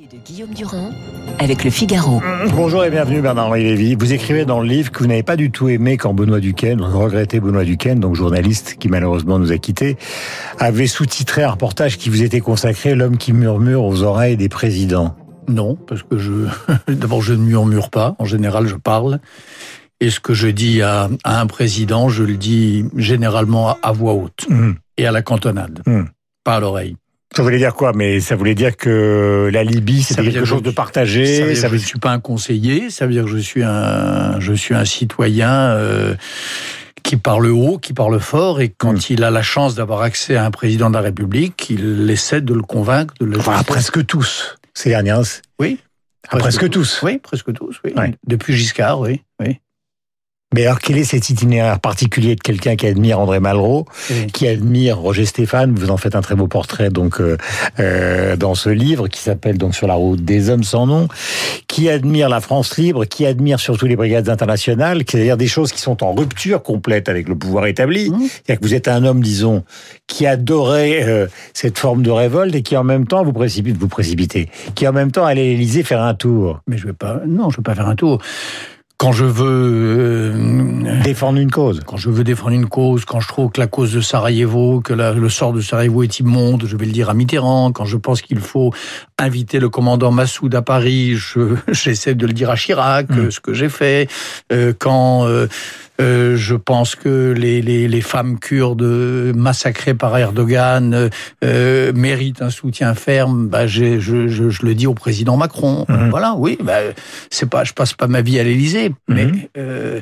de Guillaume Durand avec le Figaro. Bonjour et bienvenue Bernard-Henri Lévy. Vous écrivez dans le livre que vous n'avez pas du tout aimé quand Benoît Duquesne, vous regrettez Benoît Duquesne, donc journaliste qui malheureusement nous a quittés, avait sous-titré un reportage qui vous était consacré L'homme qui murmure aux oreilles des présidents. Non, parce que je d'abord je ne murmure pas, en général je parle. Et ce que je dis à, un président, je le dis généralement à, voix haute mmh. et à la cantonade, mmh. pas à l'oreille. Ça voulait dire quoi? Mais ça voulait dire que la Libye, c'était quelque chose de partagé. Ça veut dire que je ne suis pas un conseiller. Ça veut dire que je suis un, je suis un citoyen. Euh, qui parle haut, qui parle fort, et quand hmm. il a la chance d'avoir accès à un président de la République, il essaie de le convaincre de le. Enfin, presque tous ces dernières. Oui. Presque, presque tous. Oui, presque tous. Oui. Depuis Giscard, oui, oui. Mais alors, quel est cet itinéraire particulier de quelqu'un qui admire André Malraux, qui admire Roger Stéphane? Vous en faites un très beau portrait donc euh, euh, dans ce livre qui s'appelle donc Sur la route des hommes sans nom, qui admire la France libre, qui admire surtout les brigades internationales, c'est-à-dire des choses qui sont en rupture complète avec le pouvoir établi. Mmh. C'est-à-dire que vous êtes un homme, disons, qui adorait euh, cette forme de révolte et qui en même temps vous précipite, vous précipitez, qui en même temps allait à l'Élysée faire un tour. Mais je vais pas, non, je vais pas faire un tour quand je veux euh, défendre une cause, quand je veux défendre une cause, quand je trouve que la cause de Sarajevo, que le sort de Sarajevo est immonde, je vais le dire à Mitterrand. Quand je pense qu'il faut inviter le commandant Massoud à Paris, j'essaie de le dire à Chirac, mm. ce que j'ai fait. Euh, quand euh, euh, je pense que les, les, les, femmes kurdes massacrées par Erdogan euh, méritent un soutien ferme. Bah, je, je, je, le dis au président Macron. Mhm. Voilà, oui. Bah, c'est pas, je passe pas ma vie à l'Élysée, mais mhm. euh,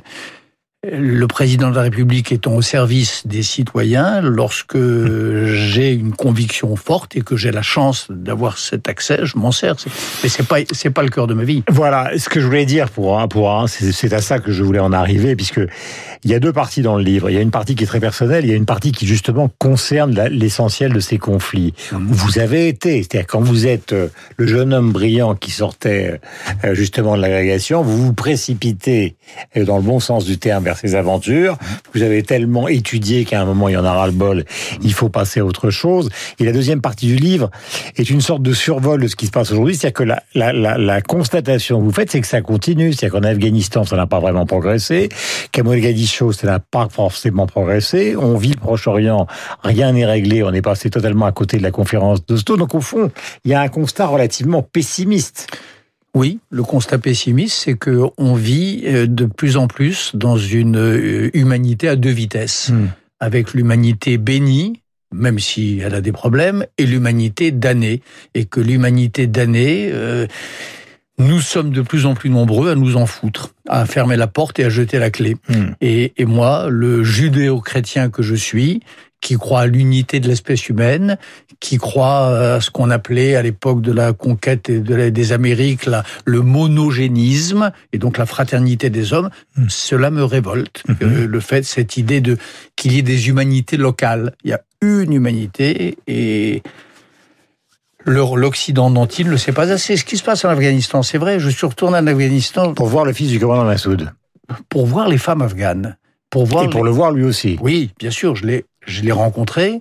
le président de la République étant au service des citoyens, lorsque j'ai une conviction forte et que j'ai la chance d'avoir cet accès, je m'en sers. Mais c'est pas c'est pas le cœur de ma vie. Voilà, ce que je voulais dire pour pour c'est à ça que je voulais en arriver, puisque il y a deux parties dans le livre. Il y a une partie qui est très personnelle, il y a une partie qui justement concerne l'essentiel de ces conflits. Mmh. Vous avez été, c'est-à-dire quand vous êtes euh, le jeune homme brillant qui sortait euh, justement de l'agrégation, vous vous précipitez euh, dans le bon sens du terme ces aventures. Vous avez tellement étudié qu'à un moment, il y en aura le bol. Il faut passer à autre chose. Et la deuxième partie du livre est une sorte de survol de ce qui se passe aujourd'hui. C'est-à-dire que la, constatation que vous faites, c'est que ça continue. C'est-à-dire qu'en Afghanistan, ça n'a pas vraiment progressé. Qu'à Mogadiscio, ça n'a pas forcément progressé. On vit le Proche-Orient, rien n'est réglé. On est passé totalement à côté de la conférence de Sto. Donc au fond, il y a un constat relativement pessimiste. Oui, le constat pessimiste, c'est que on vit euh, de plus en plus dans une euh, humanité à deux vitesses, hmm. avec l'humanité bénie, même si elle a des problèmes, et l'humanité damnée, et que l'humanité damnée euh, nous sommes de plus en plus nombreux à nous en foutre, à fermer la porte et à jeter la clé. Hmm. Et, et, moi, le judéo-chrétien que je suis, qui croit à l'unité de l'espèce humaine, qui croit à ce qu'on appelait à l'époque de la conquête des Amériques le monogénisme et donc la fraternité des hommes, hmm. cela me révolte. Hmm. Euh, le fait, cette idée de qu'il y ait des humanités locales. Il y a une humanité et l'Occident dont il ne sait pas assez. Ce qui se passe en Afghanistan, c'est vrai, je suis retourné en Afghanistan. Pour voir le fils du commandant Massoud. Pour voir les femmes afghanes. Pour voir Et pour le voir lui aussi. Oui, bien sûr, je l'ai je l'ai rencontré,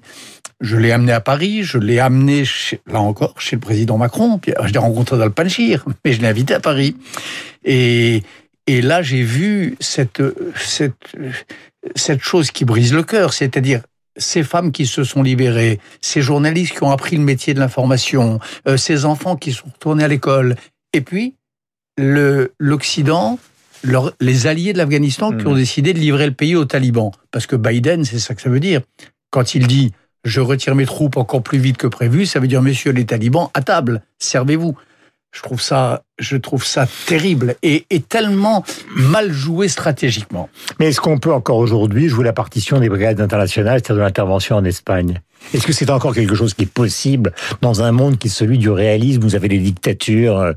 je l'ai amené à Paris, je l'ai amené, là encore, chez le président Macron. je l'ai rencontré dans le Panchir, mais je l'ai invité à Paris. Et, et là, j'ai vu cette, cette, cette chose qui brise le cœur, c'est-à-dire ces femmes qui se sont libérées, ces journalistes qui ont appris le métier de l'information, euh, ces enfants qui sont retournés à l'école, et puis l'Occident les alliés de l'Afghanistan qui ont hmm. décidé de livrer le pays aux talibans. Parce que Biden, c'est ça que ça veut dire. Quand il dit je retire mes troupes encore plus vite que prévu, ça veut dire messieurs les talibans, à table, servez-vous. Je trouve ça, je trouve ça terrible et, et tellement mal joué stratégiquement. Mais est-ce qu'on peut encore aujourd'hui jouer la partition des brigades internationales, c'est-à-dire de l'intervention en Espagne? Est-ce que c'est encore quelque chose qui est possible dans un monde qui est celui du réalisme? Vous avez des dictatures euh,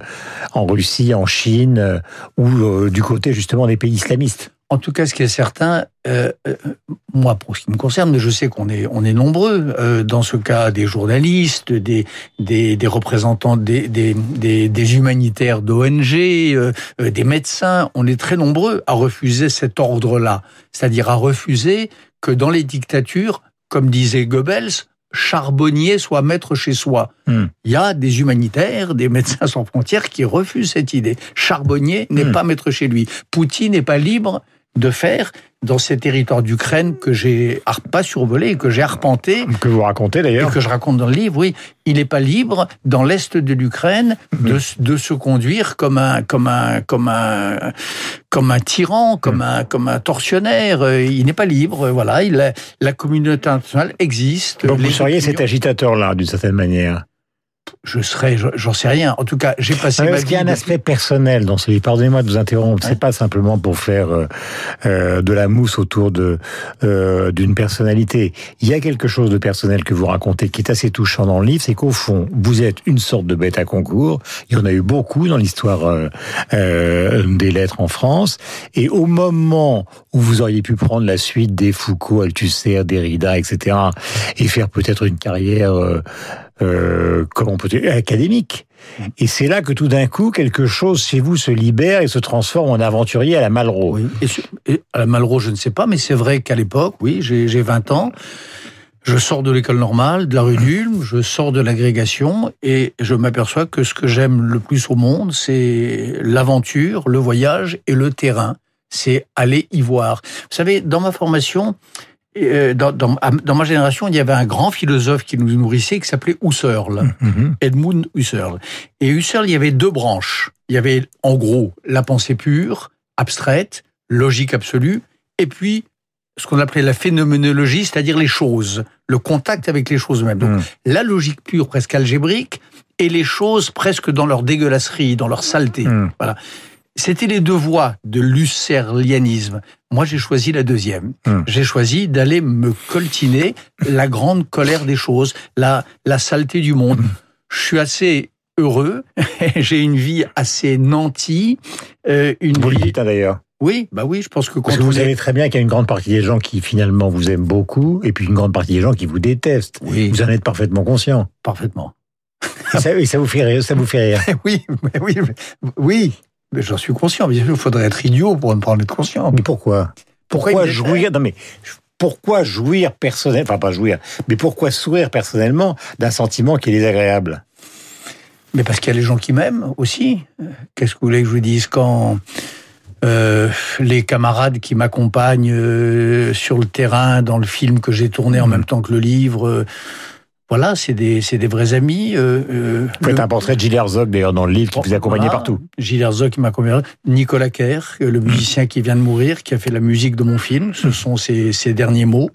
en Russie, en Chine, euh, ou euh, du côté justement des pays islamistes? En tout cas, ce qui est certain, euh, euh, moi, pour ce qui me concerne, je sais qu'on est, on est nombreux, euh, dans ce cas, des journalistes, des, des, des représentants des, des, des, humanitaires d'ONG, des médecins, on est très nombreux à refuser cet ordre-là. C'est-à-dire à refuser que dans les dictatures, comme disait Goebbels, charbonnier soit maître chez soi. Hmm. Il y a des humanitaires, des médecins sans frontières qui refusent cette idée. Charbonnier n'est Hmm. pas maître chez lui. Poutine n'est pas libre de faire dans ces territoires d'Ukraine que j'ai pas survolé, que j'ai arpenté Que vous racontez et d'ailleurs. que je raconte dans le livre, oui, il n'est pas libre dans l'est de l'Ukraine de, se conduire comme un comme un comme un comme un tyran, comme un comme un tortionnaire. Euh, Il n'est pas libre. Voilà, il a- la communauté internationale existe. Donc vous seriez cet agitateur-là, d'une certaine manière. Je serais, je- j'en sais rien. En tout cas, j'ai passé ma Parce qu'il y a un vie. aspect personnel dans ce livre? Pardonnez-moi de vous interrompre. Ouais. C'est pas simplement pour faire euh, euh, de la mousse autour de euh, d'une personnalité. Il y a quelque chose de personnel que vous racontez qui est assez touchant dans le livre, c'est qu'au fond, vous êtes une sorte de bête à concours. Il y en a eu beaucoup dans l'histoire euh, euh, des lettres en France. Et au moment où vous auriez pu prendre la suite des Foucault, Althusser, Derrida, etc., et faire peut-être une carrière, euh, comment peut académique. Et c'est là que tout d'un coup, quelque chose chez vous se libère et se transforme en aventurier à la Malraux. Oui. Et, sur- et à la Malraux, je ne sais pas, mais c'est vrai qu'à l'époque, oui, j'ai j'ai 20 ans. Je sors de l'école normale, de la rue d'Ulm, je sors de l'agrégation et je m'aperçois que ce que j'aime le plus au monde, c'est l'aventure, le voyage et le terrain. C'est aller y voir. Vous savez, dans ma formation, dans, dans, dans ma génération, il y avait un grand philosophe qui nous nourrissait qui s'appelait Husserl. Mhm. Edmund Husserl. Et Husserl, il y avait deux branches. Il y avait, en gros, la pensée pure, abstraite, logique absolue, et puis ce qu'on appelait la phénoménologie, c'est-à-dire les choses, le contact avec les choses mêmes. Donc, Mhm. la logique pure, presque algébrique, et les choses presque dans leur dégueulasserie, dans leur saleté. Mhm. C'était les deux voies de l'husserlianisme. Moi, j'ai choisi la deuxième. Hmm. J'ai choisi d'aller me coltiner la grande colère des choses, la, la saleté du monde. Je suis assez heureux. j'ai une vie assez nantie. euh, une Vous le vie... dites hein, d'ailleurs. Oui, bah oui, je pense que quand Parce que vous est- savez très bien qu'il y a une grande partie des gens qui finalement vous aiment beaucoup, et puis une grande partie des gens qui vous détestent. Oui, Vous en êtes parfaitement conscient. parfaitement. Et ça, et ça vous fait rire, ça vous fait rire. oui, oui, oui. Mais j'en suis conscient. Bien sûr, il faudrait être idiot pour ne pas en être conscient. Mais pourquoi? Pourquoi jouir? Non mais pourquoi jouir personnellement, enfin pas jouir, mais pourquoi sourire personnellement d'un sentiment qui est désagréable? Mais parce qu'il y a les gens qui m'aiment aussi. Qu'est-ce que vous voulez que je vous dise quand euh, les camarades qui m'accompagnent euh, sur le terrain dans le film que j'ai tourné en Mhm. même temps que le livre, euh, voilà, c'est des, des vrais amis. euh, euh, Vous faites le- un portrait de Gilles Herzog d'ailleurs dans le livre qui vous accompagnait Voilà. partout. Gilles Herzog qui m'a accompagné. Nicolas Kerr, euh, le musicien qui vient de mourir, qui a fait la musique de mon film. Ce sont ses, ses derniers mots.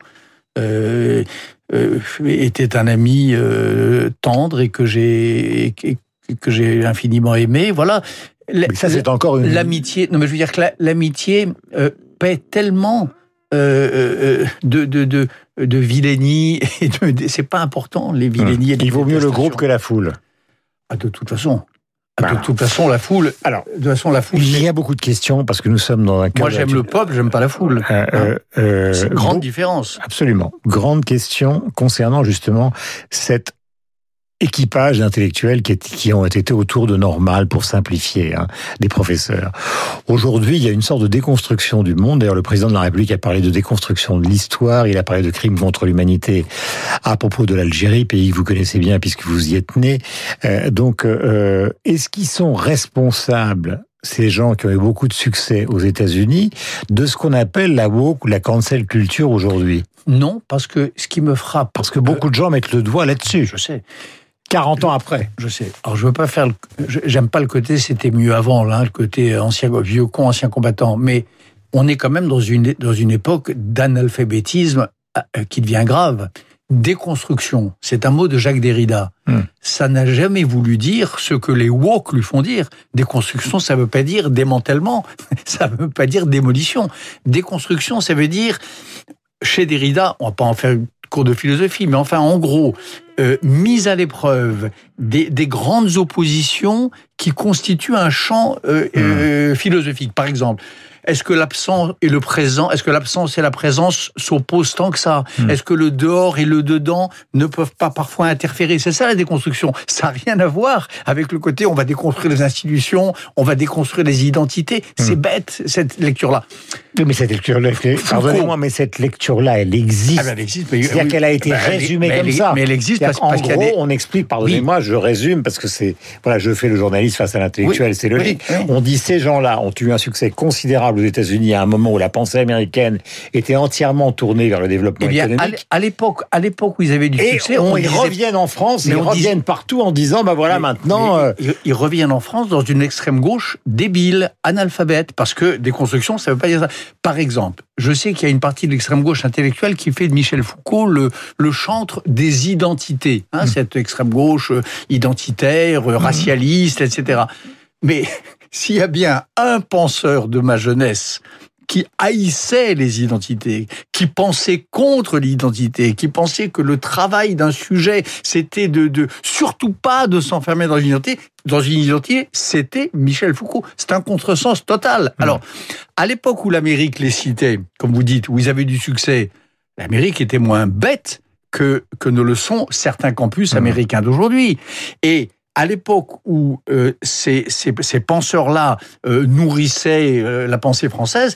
Euh, euh, était un ami euh, tendre et que j'ai que- que j'ai infiniment aimé. Voilà. Mais ça c'est encore une. L'amitié, non mais je veux dire que la- l'amitié euh, paie tellement euh, euh, de, de, de, de vilainie et de, c'est pas important les vilainies. et les Il vaut mieux le groupe que la foule. Ah, de toute façon. Ah, Bah. De toute façon, la foule. Alors, de toute façon, la foule. Il y a beaucoup de questions parce que nous sommes dans un. Moi, j'aime le pop, j'aime pas la foule. Euh, euh, euh, C'est une grande bon, différence. Absolument. Grande question concernant justement cet équipage d'intellectuels qui, ont été autour de Normal pour simplifier, hein, des professeurs. Aujourd'hui, il y a une sorte de déconstruction du monde. D'ailleurs, le président de la République a parlé de déconstruction de l'histoire. Il a parlé de crimes contre l'humanité à propos de l'Algérie, pays que vous connaissez bien puisque vous y êtes né. Euh, donc, euh, est-ce qu'ils sont responsables ces gens qui ont eu beaucoup de succès aux États-Unis, de ce qu'on appelle la woke ou la cancel culture aujourd'hui? Non, parce que ce qui me frappe. Parce que beaucoup de gens mettent le doigt là-dessus, Je sais, 40 ans après. je sais. Alors, je veux pas faire. le- J'aime pas le côté c'était mieux avant, là, le côté ancien, vieux con, ancien combattant. Mais on est quand même dans une, dans une époque d'analphabétisme euh, qui devient grave. Déconstruction, c'est un mot de Jacques Derrida. Hmm. Ça n'a jamais voulu dire ce que les woke lui font dire. Déconstruction, ça veut pas dire démantèlement, ça veut pas dire démolition. Déconstruction, ça veut dire chez Derrida, on va pas en faire cours de philosophie, mais enfin, en gros, euh, mise à l'épreuve des, des grandes oppositions qui constituent un champ euh, euh, philosophique. Par exemple, est-ce que l'absent et le présent, est-ce que l'absence et la présence s'opposent tant que ça Hmm. Est-ce que le dehors et le dedans ne peuvent pas parfois interférer C'est ça la déconstruction. Ça n'a rien à voir avec le côté on va déconstruire les institutions, on va déconstruire les identités. C'est Hmm. bête cette lecture-là. Oui, mais cette lecture-là, pardonnez-moi, mais cette lecture-là, elle existe. Ah ben, elle existe. mais- C'est-à-dire oui. qu'elle a été Ben, résumée comme elle ça. Mais elle existe parce, C'est-à-dire, parce en qu'il y a gros, des- on explique, pardonnez-moi, je résume parce que c'est, voilà, je fais le journaliste face à l'intellectuel, c'est logique. On dit ces gens-là ont eu un succès considérable aux États-Unis à un moment où la pensée américaine était entièrement tournée vers le développement Eh bien, à économique. à l'époque, à l'époque où ils avaient du Et succès, on, on ils disait- reviennent en France, Mais ils reviennent partout en disant, bah voilà, Mais- maintenant, mais euh, ils, ils reviennent en France dans une extrême gauche débile, analphabète, parce que déconstruction, ça veut pas dire ça. Par exemple, je sais qu'il y a une partie de l'extrême gauche intellectuelle qui fait de Michel Foucault le, le chantre des identités, Mmh. hein, cette extrême gauche euh, identitaire, euh, racialiste, etc. Mais s'il y a bien un penseur de ma jeunesse qui haïssait les identités, qui pensait contre l'identité, qui pensait que le travail d'un sujet, c'était de, de surtout pas de s'enfermer dans une identité. Dans une identité, c'était Michel Foucault. C'est un contresens total. Alors, à l'époque où l'Amérique les citait, comme vous dites, où ils avaient du succès, l'Amérique était moins bête que, que ne le sont certains campus américains d'aujourd'hui. Et à l'époque où euh, ces, ces, ces penseurs-là euh, nourrissaient euh, la pensée française,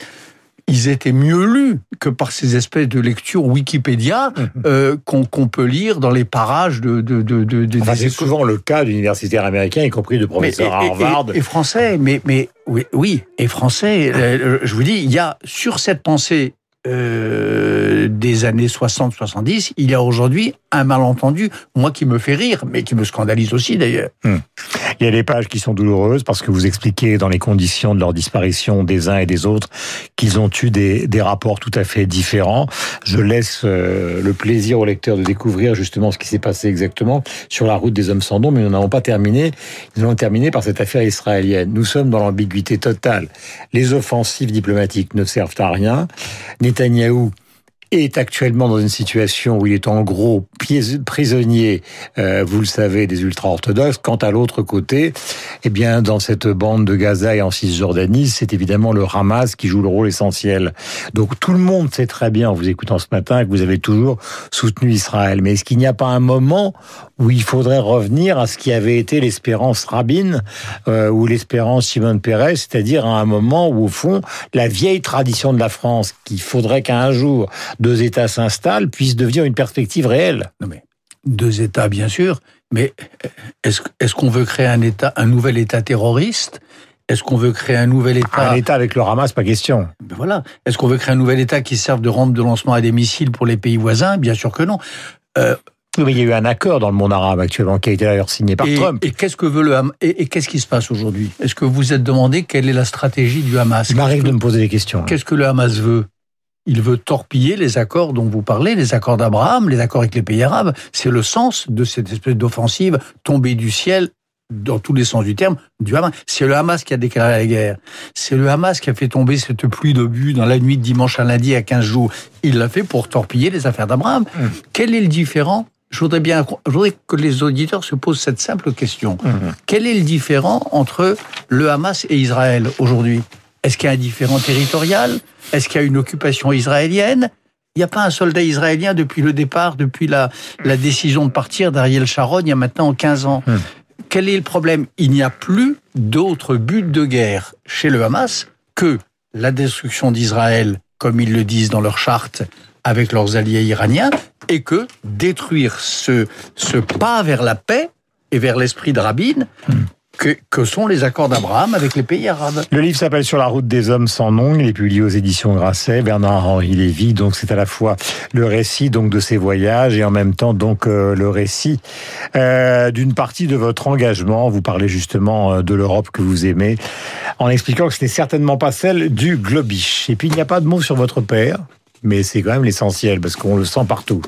ils étaient mieux lus que par ces espèces de lectures Wikipédia euh, qu'on peut lire dans les parages de, de, de, de- de- enfin, des c'est souvent le cas d'universitaires américains, y compris de Mais- professeurs à et- et- Harvard. Et, et français, mais, mais oui, oui, et français. euh, je vous dis, il y a sur cette pensée euh, des années 60-70, il y a aujourd'hui un malentendu, moi qui me fait rire, mais qui me scandalise aussi d'ailleurs. Il y a des pages qui sont douloureuses parce que vous expliquez dans les conditions de leur disparition des uns et des autres qu'ils ont eu des, des rapports tout à fait différents. Je laisse euh, le plaisir au lecteur de découvrir justement ce qui s'est passé exactement sur la route des hommes sans nom, mais nous n'avons pas terminé. Nous allons terminer par cette affaire israélienne. Nous sommes dans l'ambiguïté totale. Les offensives diplomatiques ne servent à rien. Netanyahou est actuellement dans une situation où il est en gros prisonnier, euh, vous le savez, des ultra-orthodoxes. Quant à l'autre côté, eh bien, dans cette bande de Gaza et en Cisjordanie, c'est évidemment le Hamas qui joue le rôle essentiel. Donc tout le monde sait très bien, en vous écoutant ce matin, que vous avez toujours soutenu Israël. Mais est-ce qu'il n'y a pas un moment où il faudrait revenir à ce qui avait été l'espérance Rabin euh, ou l'espérance Simone Peres, c'est-à-dire à un moment où, au fond, la vieille tradition de la France, qu'il faudrait qu'un jour deux États s'installent, puisse devenir une perspective réelle. Non mais deux États bien sûr, mais est-ce qu'on veut créer un État, un nouvel État terroriste? Est-ce qu'on veut créer un nouvel État? Un État avec le Hamas, pas question. Ben voilà. Est-ce qu'on veut créer un nouvel État qui serve de rampe de lancement à des missiles pour les pays voisins? Bien sûr que non. Euh, Oui, mais il y a eu un accord dans le monde arabe actuellement qui a été d'ailleurs signé par et, Trump. et qu'est-ce que veut le Hamas Et, et qu'est-ce qui se passe aujourd'hui? Est-ce que vous êtes demandé quelle est la stratégie du Hamas? Il m'arrive de me poser des questions. Qu'est-ce que le Hamas veut? Il veut torpiller les accords dont vous parlez, les accords d'Abraham, les accords avec les pays arabes. C'est le sens de cette espèce d'offensive tombée du ciel dans tous les sens du terme, du Hamas. C'est le Hamas qui a déclaré la guerre. C'est le Hamas qui a fait tomber cette pluie d'obus dans la nuit de dimanche à lundi à 15 jours. Il l'a fait pour torpiller les affaires d'Abraham. Mmh. Quel est le différent? Je voudrais bien, je voudrais que les auditeurs se posent cette simple question. Mhm. Quel est le différent entre le Hamas et Israël aujourd'hui? Est-ce qu'il y a un différent territorial? Est-ce qu'il y a une occupation israélienne? Il n'y a pas un soldat israélien depuis le départ, depuis la, la décision de partir d'Ariel Sharon, il y a maintenant 15 ans. Hmm. Quel est le problème? Il n'y a plus d'autre but de guerre chez le Hamas que la destruction d'Israël, comme ils le disent dans leur charte, avec leurs alliés iraniens, et que détruire ce, ce pas vers la paix et vers l'esprit de Rabin que, sont les accords d'Abraham avec les pays arabes? Le livre s'appelle Sur la route des hommes sans nom. Il est publié aux éditions Grasset. Bernard-Henri Lévy. Donc, c'est à la fois le récit donc de ses voyages et en même temps donc euh, le récit euh, d'une partie de votre engagement. Vous parlez justement euh, de l'Europe que vous aimez, en expliquant que ce n'est certainement pas celle du globish. Et puis, il n'y a pas de mot sur votre père, mais c'est quand même l'essentiel parce qu'on le sent partout.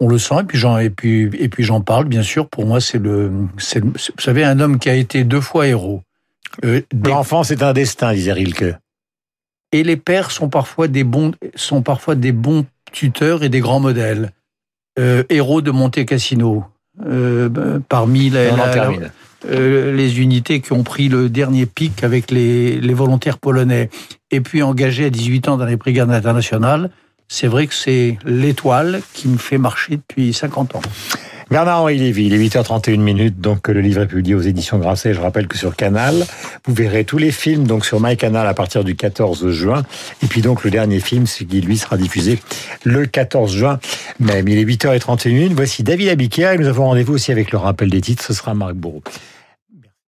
On le sent et puis j'en et puis et puis j'en parle bien sûr. Pour moi, c'est le, c'est vous savez un homme qui a été deux fois héros. Euh, L'enfant, c'est un destin, disait Rilke. et les pères sont parfois des bons sont parfois des bons tuteurs et des grands modèles. Euh, héros de Monte Cassino. Euh, bah, parmi la, la- les unités qui ont pris le dernier pic avec les, les volontaires polonais, et puis engagé à 18 ans dans les brigades internationales, c'est vrai que c'est l'étoile qui me fait marcher depuis 50 ans. Bernard-Henri Lévy, il est 8h31 minutes, donc le livre est publié aux éditions Grasset. Je rappelle que sur Canal, vous verrez tous les films donc sur MyCanal à partir du 14 juin. Et puis donc le dernier film, ce qui lui sera diffusé le 14 juin même. Il est 8h31. Voici David Abiquière et nous avons rendez-vous aussi avec le rappel des titres. Ce sera Marc Bourreau.